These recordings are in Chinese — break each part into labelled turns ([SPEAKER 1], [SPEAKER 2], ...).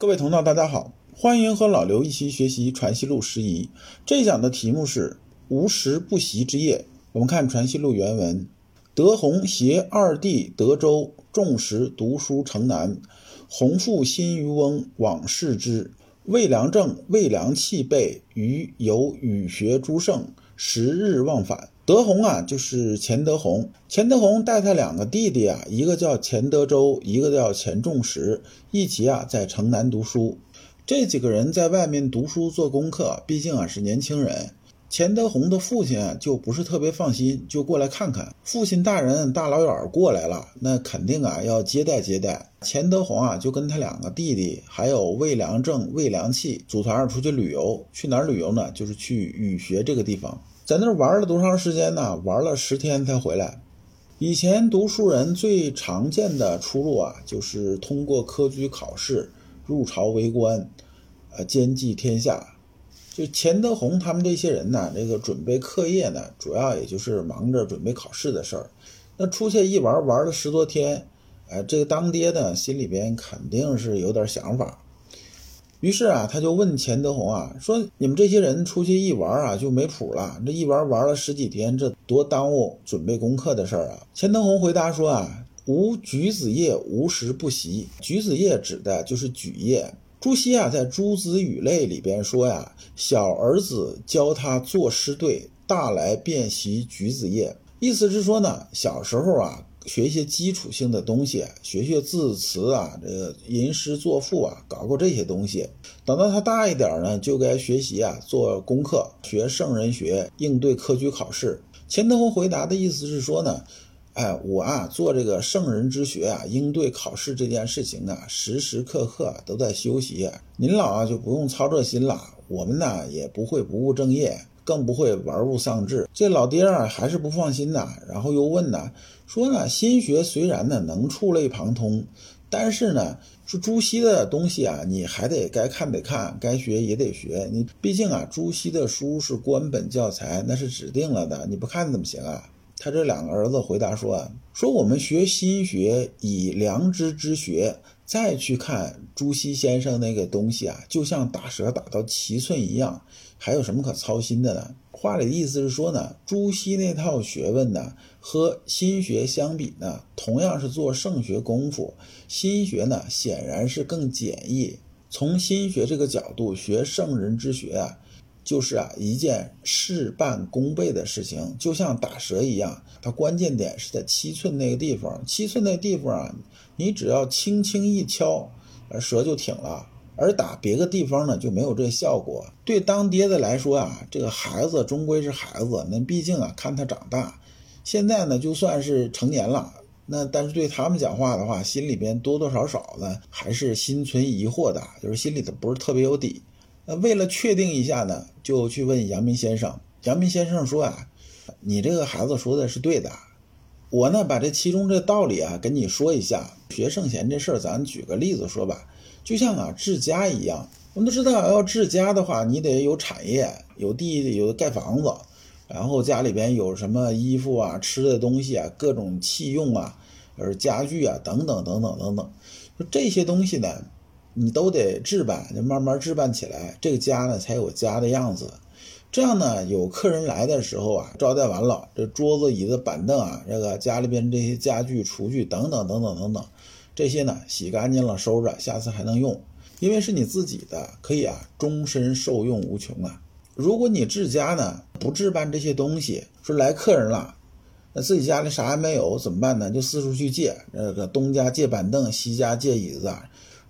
[SPEAKER 1] 各位同道，大家好，欢迎和老刘一起学习《传习录》拾遗。这一讲的题目是“无时不习之夜”。我们看《传习录》原文：德宏携二弟德州，众时读书城南。弘父新渔翁往视之，未良正、未良器备于有语学诸圣，十日忘返。德宏啊，就是钱德洪。钱德洪带他两个弟弟啊，一个叫钱德周，一个叫钱仲实，一起啊在城南读书。这几个人在外面读书做功课，毕竟啊是年轻人。钱德洪的父亲就不是特别放心，就过来看看。父亲大人大老远过来了，那肯定啊要接待接待。钱德洪啊就跟他两个弟弟，还有魏良正、魏良器组团出去旅游。去哪儿旅游呢？就是去语学这个地方。在那儿玩了多长时间呢？玩了十天才回来。以前读书人最常见的出路啊，就是通过科举考试入朝为官，呃，兼济天下。就钱德洪他们这些人呢，这个准备课业呢，主要也就是忙着准备考试的事儿。那出去一玩，玩了十多天，哎，这个当爹的心里边肯定是有点想法。于是啊，他就问钱德洪啊，说：“你们这些人出去一玩啊，就没谱了。这一玩玩了十几天，这多耽误准备功课的事儿啊！”钱德洪回答说：“啊，无举子业无时不习。举子业指的就是举业。朱熹啊，在《诸子语类》里边说呀：‘小儿子教他作诗对，大来便习举子业。’意思是说呢，小时候啊。”学一些基础性的东西，学学字词啊，这个吟诗作赋啊，搞搞这些东西。等到他大一点呢，就该学习啊，做功课，学圣人学，应对科举考试。钱德洪回答的意思是说呢，哎，我啊做这个圣人之学啊，应对考试这件事情啊，时时刻刻都在修习。您老啊就不用操这心了，我们呢也不会不务正业。更不会玩物丧志。这老爹啊，还是不放心呐。然后又问呢，说呢，心学虽然呢能触类旁通，但是呢，说朱熹的东西啊，你还得该看得看，该学也得学。你毕竟啊，朱熹的书是官本教材，那是指定了的，你不看怎么行啊？他这两个儿子回答说啊，说我们学心学以良知之学，再去看朱熹先生那个东西啊，就像打蛇打到七寸一样。还有什么可操心的呢？话里的意思是说呢，朱熹那套学问呢，和心学相比呢，同样是做圣学功夫，心学呢显然是更简易。从心学这个角度学圣人之学啊，就是啊一件事半功倍的事情，就像打蛇一样。它关键点是在七寸那个地方，七寸那地方啊，你只要轻轻一敲，蛇就挺了。而打别个地方呢就没有这效果。对当爹的来说啊，这个孩子终归是孩子，那毕竟啊看他长大。现在呢就算是成年了，那但是对他们讲话的话，心里边多多少少呢还是心存疑惑的，就是心里头不是特别有底。那为了确定一下呢，就去问阳明先生。阳明先生说啊，你这个孩子说的是对的。我呢把这其中这道理啊跟你说一下。学圣贤这事儿，咱举个例子说吧。就像啊治家一样，我们都知道，要治家的话，你得有产业，有地，有盖房子，然后家里边有什么衣服啊、吃的东西啊、各种器用啊、而家具啊等等等等等等，这些东西呢，你都得置办，就慢慢置办起来，这个家呢才有家的样子。这样呢，有客人来的时候啊，招待完了，这桌子、椅子、板凳啊，这个家里边这些家具、厨具等等等等等等。这些呢，洗干净了收着，下次还能用，因为是你自己的，可以啊，终身受用无穷啊。如果你治家呢，不置办这些东西，说来客人了，那自己家里啥也没有怎么办呢？就四处去借，那个东家借板凳，西家借椅子，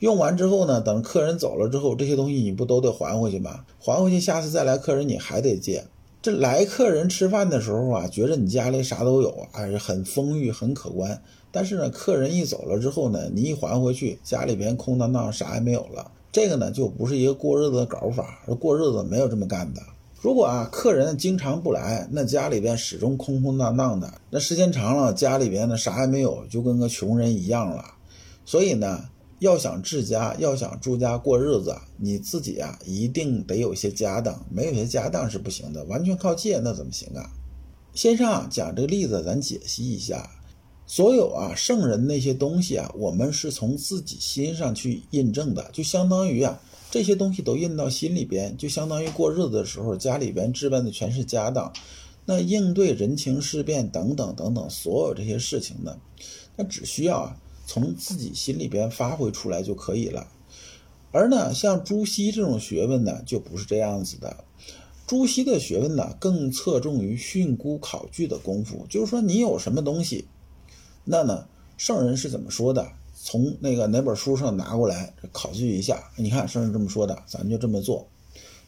[SPEAKER 1] 用完之后呢，等客人走了之后，这些东西你不都得还回去吗？还回去，下次再来客人你还得借。这来客人吃饭的时候啊，觉着你家里啥都有啊，还是很丰裕、很可观。但是呢，客人一走了之后呢，你一还回去，家里边空荡荡，啥也没有了。这个呢，就不是一个过日子的搞法。过日子没有这么干的。如果啊，客人经常不来，那家里边始终空空荡荡的，那时间长了，家里边呢啥也没有，就跟个穷人一样了。所以呢，要想治家，要想住家过日子，你自己啊，一定得有些家当，没有些家当是不行的。完全靠借那怎么行啊？先生讲这个例子，咱解析一下。所有啊圣人那些东西啊，我们是从自己心上去印证的，就相当于啊这些东西都印到心里边，就相当于过日子的时候家里边置办的全是家当，那应对人情世变等等等等所有这些事情呢，那只需要啊从自己心里边发挥出来就可以了。而呢像朱熹这种学问呢，就不是这样子的。朱熹的学问呢，更侧重于训诂考据的功夫，就是说你有什么东西。那呢，圣人是怎么说的？从那个哪本书上拿过来考据一下，你看圣人这么说的，咱们就这么做。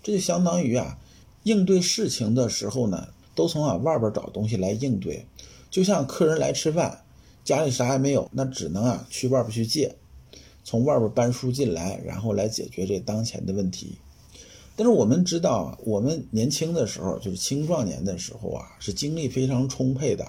[SPEAKER 1] 这就相当于啊，应对事情的时候呢，都从啊外边找东西来应对。就像客人来吃饭，家里啥也没有，那只能啊去外边去借，从外边搬书进来，然后来解决这当前的问题。但是我们知道，我们年轻的时候，就是青壮年的时候啊，是精力非常充沛的。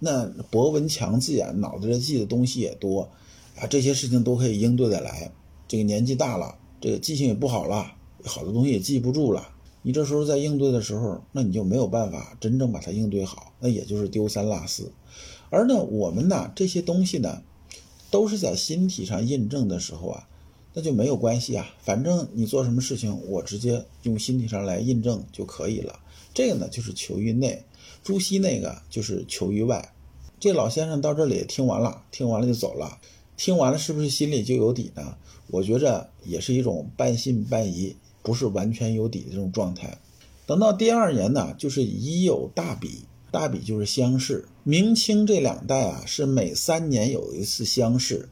[SPEAKER 1] 那博闻强记啊，脑子里记的东西也多，啊，这些事情都可以应对的来。这个年纪大了，这个记性也不好了，好多东西也记不住了。你这时候在应对的时候，那你就没有办法真正把它应对好，那也就是丢三落四。而呢，我们呢这些东西呢，都是在心体上印证的时候啊，那就没有关系啊。反正你做什么事情，我直接用心体上来印证就可以了。这个呢，就是求于内。朱熹那个就是求于外，这老先生到这里听完了，听完了就走了，听完了是不是心里就有底呢？我觉着也是一种半信半疑，不是完全有底的这种状态。等到第二年呢，就是已有大笔，大比就是乡试。明清这两代啊，是每三年有一次乡试，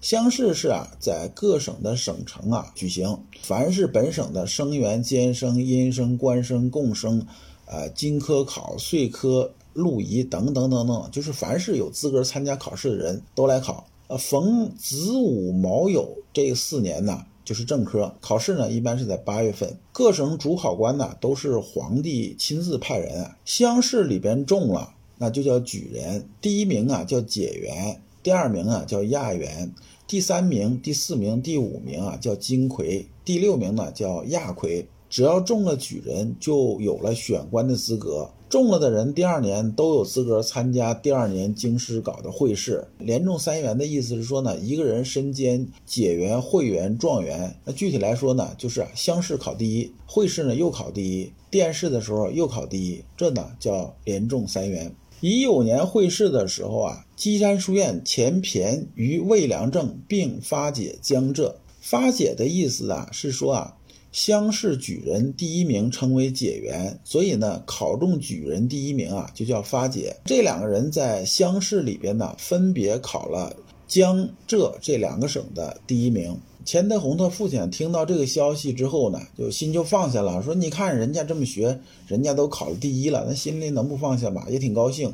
[SPEAKER 1] 乡试是啊，在各省的省城啊举行，凡是本省的生员、监生、阴生、官生、贡生。呃，金科考、岁科、录仪等等等等，就是凡是有资格参加考试的人都来考。呃，逢子午卯酉这四年呢，就是正科考试呢，一般是在八月份。各省主考官呢，都是皇帝亲自派人。乡试里边中了，那就叫举人。第一名啊叫解元，第二名啊叫亚元，第三名、第四名、第五名啊叫金魁，第六名呢叫亚魁。只要中了举人，就有了选官的资格。中了的人，第二年都有资格参加第二年京师搞的会试。连中三元的意思是说呢，一个人身兼解元、会元、状元。那具体来说呢，就是乡试考第一，会试呢又考第一，殿试的时候又考第一，这呢叫连中三元。乙酉年会试的时候啊，稽山书院前骈于魏良政并发解江浙。发解的意思啊，是说啊。乡试举人第一名称为解元，所以呢，考中举人第一名啊，就叫发解。这两个人在乡试里边呢，分别考了江浙这两个省的第一名。钱德洪他父亲听到这个消息之后呢，就心就放下了，说：“你看人家这么学，人家都考了第一了，那心里能不放下吗？也挺高兴。”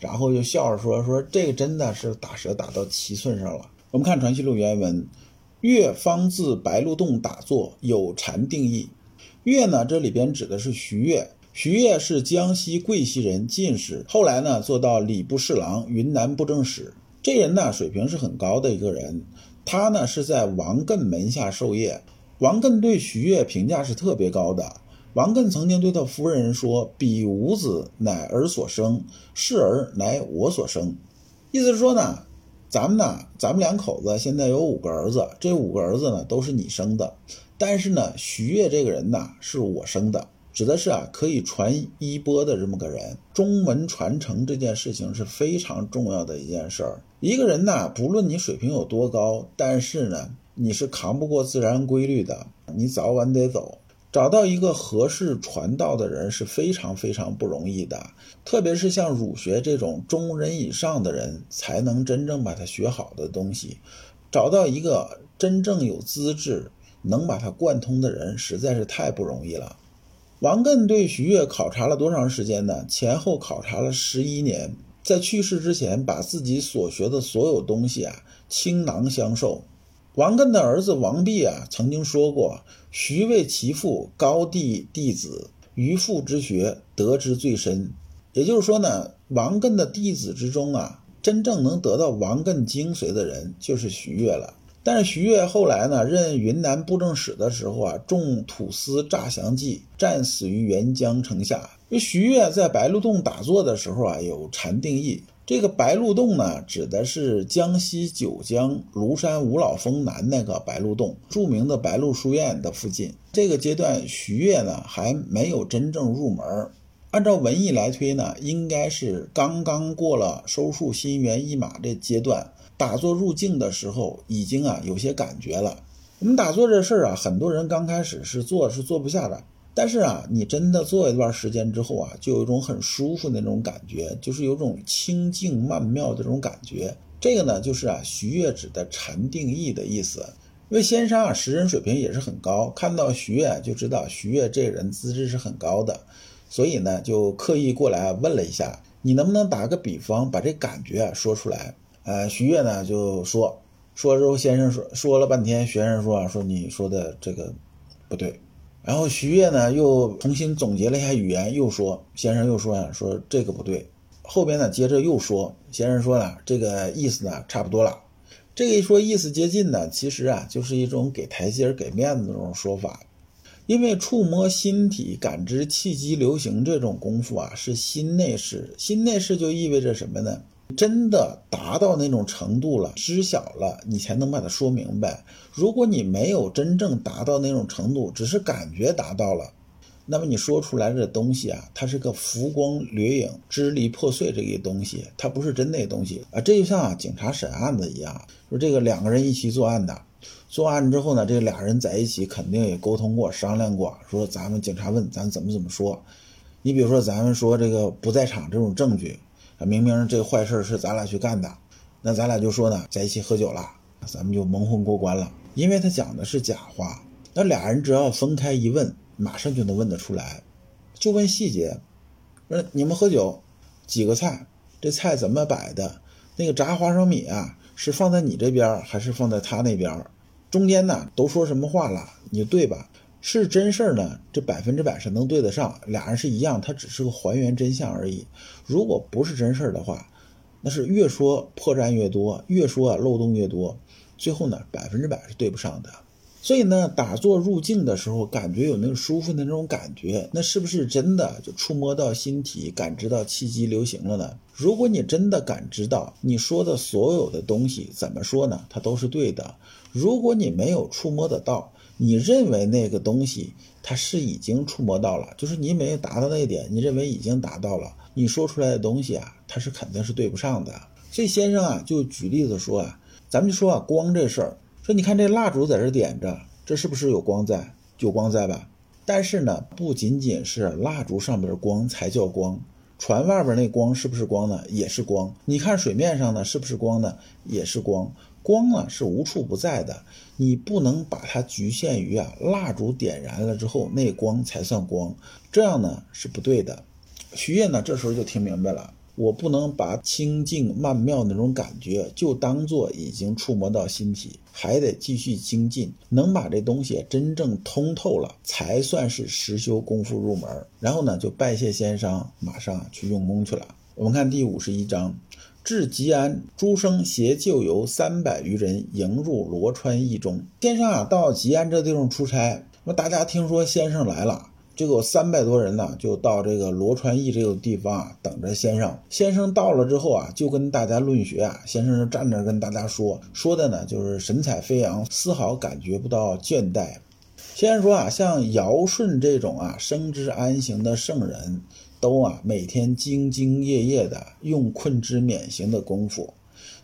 [SPEAKER 1] 然后就笑着说：“说这个真的是打蛇打到七寸上了。”我们看《传习录》原文。岳方自白鹿洞打坐，有禅定义。岳呢，这里边指的是徐岳。徐悦是江西贵溪人，进士，后来呢做到礼部侍郎、云南布政使。这人呢水平是很高的一个人。他呢是在王艮门下授业。王艮对徐悦评价是特别高的。王艮曾经对他夫人说：“彼五子乃儿所生，是儿乃我所生。”意思是说呢。咱们呢，咱们两口子现在有五个儿子，这五个儿子呢都是你生的，但是呢，徐悦这个人呢是我生的，指的是啊可以传衣钵的这么个人。中门传承这件事情是非常重要的一件事儿。一个人呢，不论你水平有多高，但是呢，你是扛不过自然规律的，你早晚得走。找到一个合适传道的人是非常非常不容易的，特别是像儒学这种中人以上的人，才能真正把它学好的东西。找到一个真正有资质能把它贯通的人，实在是太不容易了。王艮对徐悦考察了多长时间呢？前后考察了十一年，在去世之前，把自己所学的所有东西啊倾囊相授。王艮的儿子王弼啊，曾经说过：“徐为其父高第弟子，于父之学得之最深。”也就是说呢，王艮的弟子之中啊，真正能得到王艮精髓的人就是徐悦了。但是徐悦后来呢，任云南布政使的时候啊，中土司诈降计，战死于沅江城下。因为徐悦在白鹿洞打坐的时候啊，有禅定意。这个白鹿洞呢，指的是江西九江庐山五老峰南那个白鹿洞，著名的白鹿书院的附近。这个阶段，徐悦呢还没有真正入门。按照文艺来推呢，应该是刚刚过了收束心猿意马这阶段，打坐入静的时候，已经啊有些感觉了。我们打坐这事儿啊，很多人刚开始是做是做不下的。但是啊，你真的做一段时间之后啊，就有一种很舒服的那种感觉，就是有种清静曼妙的这种感觉。这个呢，就是啊，徐悦指的禅定意的意思。因为先生啊，识人水平也是很高，看到徐悦就知道徐悦这人资质是很高的，所以呢，就刻意过来问了一下，你能不能打个比方，把这感觉说出来？呃，徐悦呢就说，说之后先生说说了半天，学生说啊，说你说的这个不对。然后徐悦呢又重新总结了一下语言，又说：“先生又说呀，说这个不对。”后边呢接着又说：“先生说呢，这个意思呢差不多了。”这一说意思接近呢，其实啊就是一种给台阶、给面子的这种说法。因为触摸心体、感知气机流行这种功夫啊，是心内事。心内事就意味着什么呢？真的达到那种程度了，知晓了，你才能把它说明白。如果你没有真正达到那种程度，只是感觉达到了，那么你说出来的东西啊，它是个浮光掠影、支离破碎这个东西，它不是真那东西啊。这就像啊，警察审案子一样，说这个两个人一起作案的，作案之后呢，这俩人在一起肯定也沟通过、商量过，说咱们警察问咱怎么怎么说。你比如说，咱们说这个不在场这种证据。明明这坏事是咱俩去干的，那咱俩就说呢，在一起喝酒了，咱们就蒙混过关了。因为他讲的是假话，那俩人只要分开一问，马上就能问得出来。就问细节，说你们喝酒，几个菜，这菜怎么摆的？那个炸花生米啊，是放在你这边还是放在他那边？中间呢都说什么话了？你对吧？是真事儿呢，这百分之百是能对得上，俩人是一样，他只是个还原真相而已。如果不是真事儿的话，那是越说破绽越多，越说漏洞越多，最后呢百分之百是对不上的。所以呢，打坐入静的时候，感觉有那种舒服的那种感觉，那是不是真的就触摸到心体，感知到气机流行了呢？如果你真的感知到，你说的所有的东西怎么说呢？它都是对的。如果你没有触摸得到，你认为那个东西它是已经触摸到了，就是你没有达到那一点，你认为已经达到了，你说出来的东西啊，它是肯定是对不上的。所以先生啊，就举例子说啊，咱们就说啊，光这事儿，说你看这蜡烛在这点着，这是不是有光在？有光在吧？但是呢，不仅仅是蜡烛上边的光才叫光，船外边那光是不是光呢？也是光。你看水面上呢，是不是光呢？也是光。光啊是无处不在的，你不能把它局限于啊蜡烛点燃了之后那光才算光，这样呢是不对的。徐烨呢这时候就听明白了，我不能把清净曼妙那种感觉就当做已经触摸到心体，还得继续精进，能把这东西真正通透了，才算是实修功夫入门。然后呢就拜谢先生，马上去用功去了。我们看第五十一章。至吉安，诸生携旧游三百余人迎入罗川驿中。先生啊，到吉安这地方出差，那大家听说先生来了，就有三百多人呢，就到这个罗川驿这个地方啊，等着先生。先生到了之后啊，就跟大家论学啊。先生站那跟大家说，说的呢就是神采飞扬，丝毫感觉不到倦怠。先生说啊，像尧舜这种啊，生之安行的圣人。都啊，每天兢兢业业的用困之免行的功夫。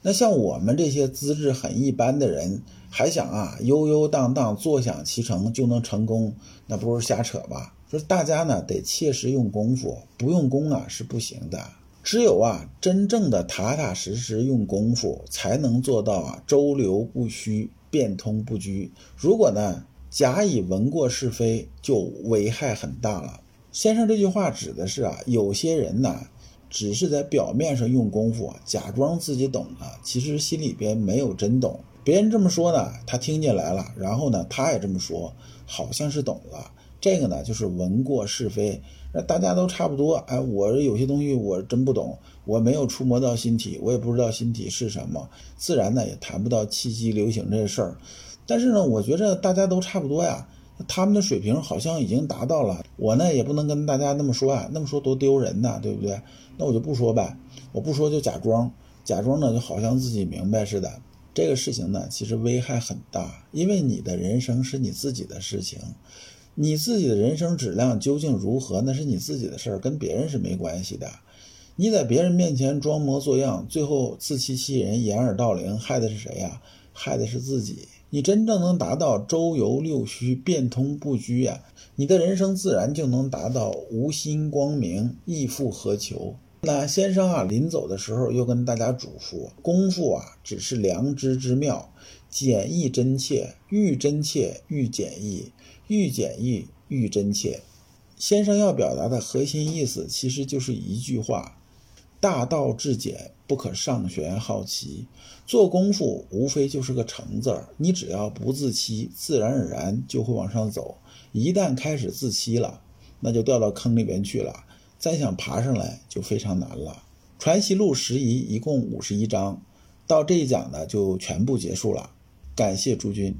[SPEAKER 1] 那像我们这些资质很一般的人，还想啊悠悠荡荡坐享其成就能成功，那不是瞎扯吧？说大家呢得切实用功夫，不用功啊是不行的。只有啊真正的踏踏实实用功夫，才能做到啊周流不虚，变通不拘。如果呢假以闻过是非，就危害很大了。先生这句话指的是啊，有些人呢，只是在表面上用功夫，假装自己懂了，其实心里边没有真懂。别人这么说呢，他听进来了，然后呢，他也这么说，好像是懂了。这个呢，就是闻过是非。那大家都差不多。哎，我有些东西我真不懂，我没有触摸到心体，我也不知道心体是什么，自然呢也谈不到气机流行这事儿。但是呢，我觉着大家都差不多呀。他们的水平好像已经达到了，我呢也不能跟大家那么说啊，那么说多丢人呐，对不对？那我就不说呗，我不说就假装，假装呢就好像自己明白似的。这个事情呢，其实危害很大，因为你的人生是你自己的事情，你自己的人生质量究竟如何，那是你自己的事儿，跟别人是没关系的。你在别人面前装模作样，最后自欺欺人、掩耳盗铃，害的是谁呀？害的是自己。你真正能达到周游六虚、变通不拘呀，你的人生自然就能达到无心光明、亦复何求。那先生啊，临走的时候又跟大家嘱咐：功夫啊，只是良知之妙，简易真切，愈真切愈简易，愈简易愈真切。先生要表达的核心意思，其实就是一句话。大道至简，不可上玄好奇。做功夫无非就是个成字儿，你只要不自欺，自然而然就会往上走。一旦开始自欺了，那就掉到坑里边去了，再想爬上来就非常难了。《传习录》十仪一共五十一章，到这一讲呢就全部结束了。感谢诸君。